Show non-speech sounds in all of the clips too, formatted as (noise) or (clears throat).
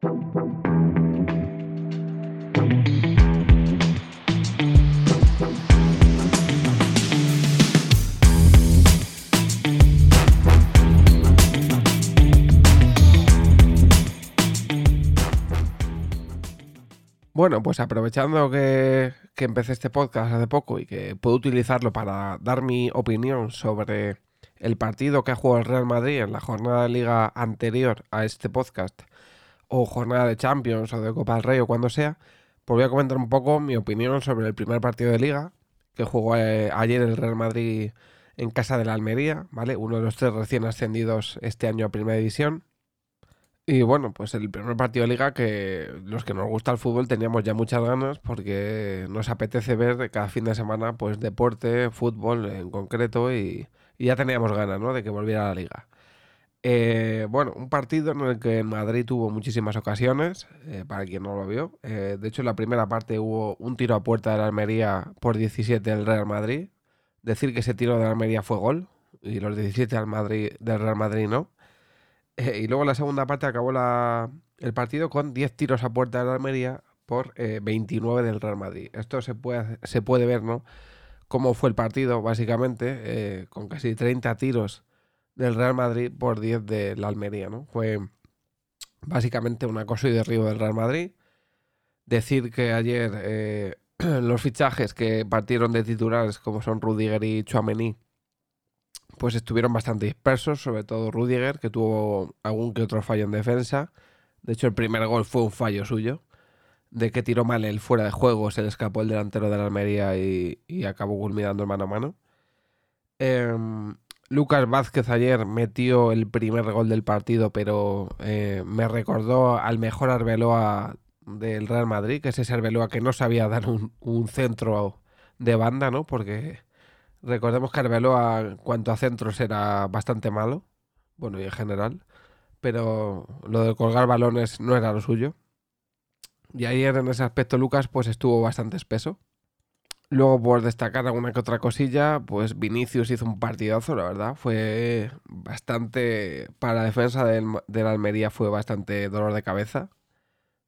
Bueno, pues aprovechando que, empecé este podcast hace poco y que puedo utilizarlo para dar mi opinión sobre el partido que ha jugado el Real Madrid en la jornada de liga anterior a este podcast, o jornada de Champions o de Copa del Rey o cuando sea, pues voy a comentar un poco mi opinión sobre el primer partido de liga que jugó eh, ayer el Real Madrid en casa de la Almería, ¿vale? Uno de los tres recién ascendidos este año a Primera División. Y bueno, pues el primer partido de liga que los que nos gusta el fútbol teníamos ya muchas ganas porque nos apetece ver cada fin de semana pues deporte, fútbol en concreto y, ya teníamos ganas ¿no? de que volviera a la liga. Eh, bueno, un partido en el que Madrid tuvo muchísimas ocasiones, eh, para quien no lo vio. Eh, de hecho, en la primera parte hubo un tiro a puerta de la Almería por 17 del Real Madrid. Decir que ese tiro de la Almería fue gol y los 17 del, Madrid, del Real Madrid no. Y luego en la segunda parte acabó el partido con 10 tiros a puerta de la Almería por 29 eh, del Real Madrid. Esto se puede, se puede ver, ¿no? Cómo fue el partido, básicamente, con casi 30 tiros del Real Madrid por 10 de la Almería, ¿no? Fue básicamente un acoso y derribo del Real Madrid. Decir que ayer (clears throat) los fichajes que partieron de titulares, como son Rudiger y Chouameni, pues estuvieron bastante dispersos, sobre todo Rudiger, que tuvo algún que otro fallo en defensa. De hecho, el primer gol fue un fallo suyo, de que tiró mal el fuera de juego, se le escapó el delantero de la Almería y, acabó culminando mano a mano. Em, Lucas Vázquez ayer metió el primer gol del partido, pero eh, me recordó al mejor Arbeloa del Real Madrid, que es ese Arbeloa que no sabía dar un, un centro de banda, ¿no? Porque Recordemos que Arbeloa, cuanto a centros, era bastante malo. Bueno, y en general. Pero lo de colgar balones no era lo suyo. Y ayer en ese aspecto Lucas pues estuvo bastante espeso. Luego por destacar alguna que otra cosilla, pues Vinicius hizo un partidazo, la verdad. Fue bastante, para la defensa del, la Almería fue bastante dolor de cabeza.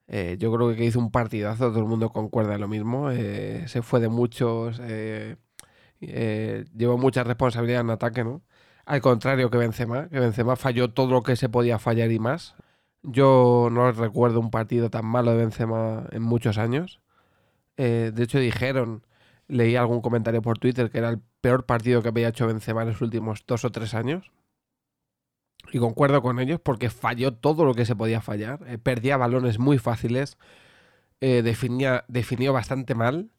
Eh, yo creo que hizo un partidazo, todo el mundo concuerda en lo mismo. Eh, se fue de muchos, eh, llevó mucha responsabilidad en ataque, ¿no? Al contrario que Benzema, que Benzema falló todo lo que se podía fallar y más. Yo no recuerdo un partido tan malo de Benzema en muchos años. De hecho, dijeron, leí algún comentario por Twitter que era el peor partido que había hecho Benzema en los últimos dos o tres años. Y concuerdo con ellos porque falló todo lo que se podía fallar. Eh, perdía balones muy fáciles. definía, definió bastante mal.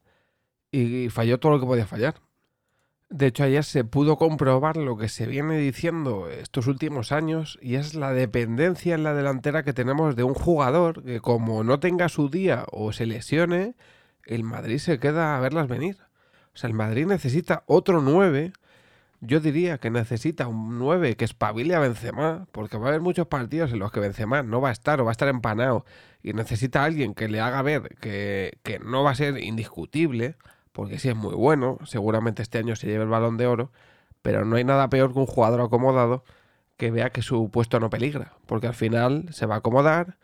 Y falló todo lo que podía fallar. De hecho, ayer se pudo comprobar lo que se viene diciendo estos últimos años y es la dependencia en la delantera que tenemos de un jugador que como no tenga su día o se lesione, el Madrid se queda a verlas venir. O sea, el Madrid necesita otro 9. Yo diría que necesita un 9 que espabile a Benzema, porque va a haber muchos partidos en los que Benzema no va a estar o va a estar empanado y necesita a alguien que le haga ver que, que no va a ser indiscutible porque sí es muy bueno, seguramente este año se lleve el balón de oro, pero no hay nada peor que un jugador acomodado que vea que su puesto no peligra, porque al final se va a acomodar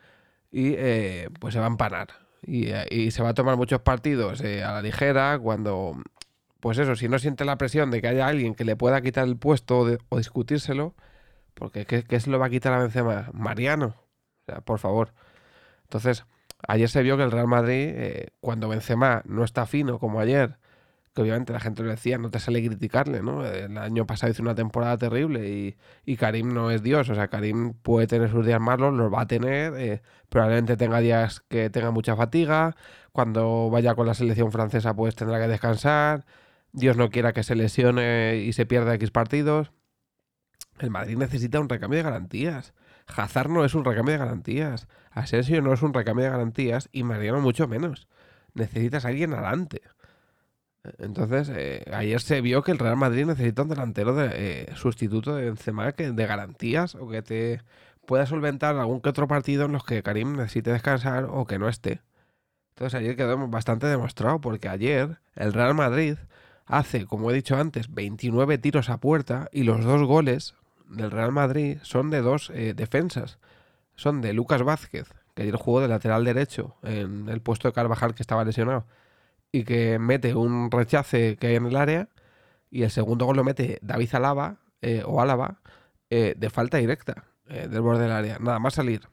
y eh, pues se va a empanar. Y, y, se va a tomar muchos partidos eh, a la ligera cuando, pues eso, si no siente la presión de que haya alguien que le pueda quitar el puesto o, discutírselo, porque ¿qué, ¿qué, se lo va a quitar a Benzema? Mariano, o sea, por favor. Entonces, Ayer se vio que el Real Madrid, eh, cuando Benzema no está fino como ayer, que obviamente la gente lo decía, no te sale criticarle, ¿no? El año pasado hizo una temporada terrible y, y Karim no es Dios, o sea, Karim puede tener sus días malos, los va a tener, eh, probablemente tenga días que tenga mucha fatiga, cuando vaya con la selección francesa pues tendrá que descansar, Dios no quiera que se lesione y se pierda X partidos. El Madrid necesita un recambio de garantías. Hazard no es un recambio de garantías. Asensio no es un recambio de garantías y Mariano mucho menos. Necesitas a alguien adelante. Entonces, eh, ayer se vio que el Real Madrid necesita un delantero de eh, sustituto de Benzema que de garantías o que te pueda solventar algún que otro partido en los que Karim necesite descansar o que no esté. Entonces ayer quedó bastante demostrado porque ayer el Real Madrid hace, como he dicho antes, 29 tiros a puerta y los dos goles del Real Madrid son de dos eh, defensas. Son de Lucas Vázquez, que ayer jugó de lateral derecho en el puesto de Carvajal que estaba lesionado y que mete un rechace que hay en el área y el segundo gol lo mete David Alaba eh, o Álava eh, de falta directa eh, del borde del área, nada más salir.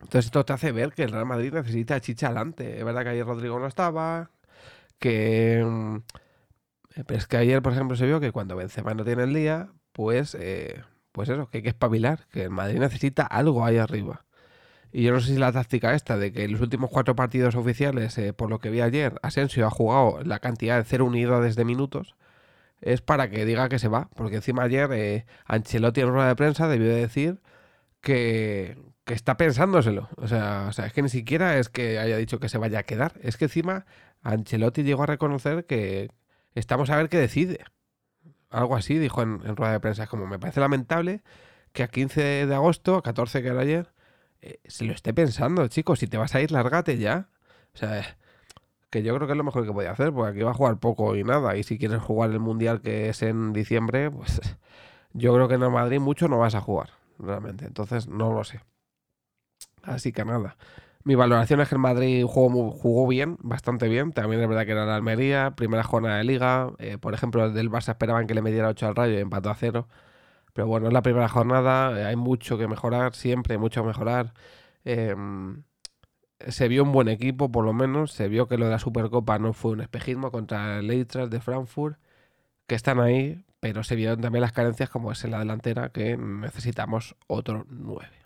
Entonces esto te hace ver que el Real Madrid necesita chicha adelante. Es verdad que ayer Rodrigo no estaba, que... Mm, pero es que ayer, por ejemplo, se vio que cuando Benzema no tiene el día, pues, pues eso, que hay que espabilar, que el Madrid necesita algo ahí arriba. Y yo no sé si la táctica esta de que en los últimos cuatro partidos oficiales, por lo que vi ayer, Asensio ha jugado la cantidad de cero unidades de minutos, es para que diga que se va. Porque encima ayer eh, Ancelotti en rueda de prensa debió decir que, que, está pensándoselo. O sea, o sea, es que ni siquiera es que haya dicho que se vaya a quedar. Es que encima Ancelotti llegó a reconocer que estamos a ver qué decide. Algo así dijo en, rueda de prensa. Como me parece lamentable que a 15 de agosto, 14 que era ayer, eh, se lo esté pensando, chicos. Si te vas a ir, lárgate ya. O sea, que yo creo que es lo mejor que podía hacer, porque aquí va a jugar poco y nada. Y si quieres jugar el Mundial que es en diciembre, pues (laughs) yo creo que en el Madrid mucho no vas a jugar, realmente. Entonces no lo sé. Así que nada. Mi valoración es que el Madrid jugó, bien, bastante bien. También es verdad que era la Almería, primera jornada de liga. Eh, por ejemplo, del Barça esperaban que le metiera 8 al Rayo y empató a 0. Pero bueno, es la primera jornada, eh, hay mucho que mejorar, siempre hay mucho que mejorar. Eh, se vio un buen equipo, por lo menos. Se vio que lo de la Supercopa no fue un espejismo contra el Eintracht de Frankfurt, que están ahí, pero se vieron también las carencias, como es en la delantera, que necesitamos otro 9.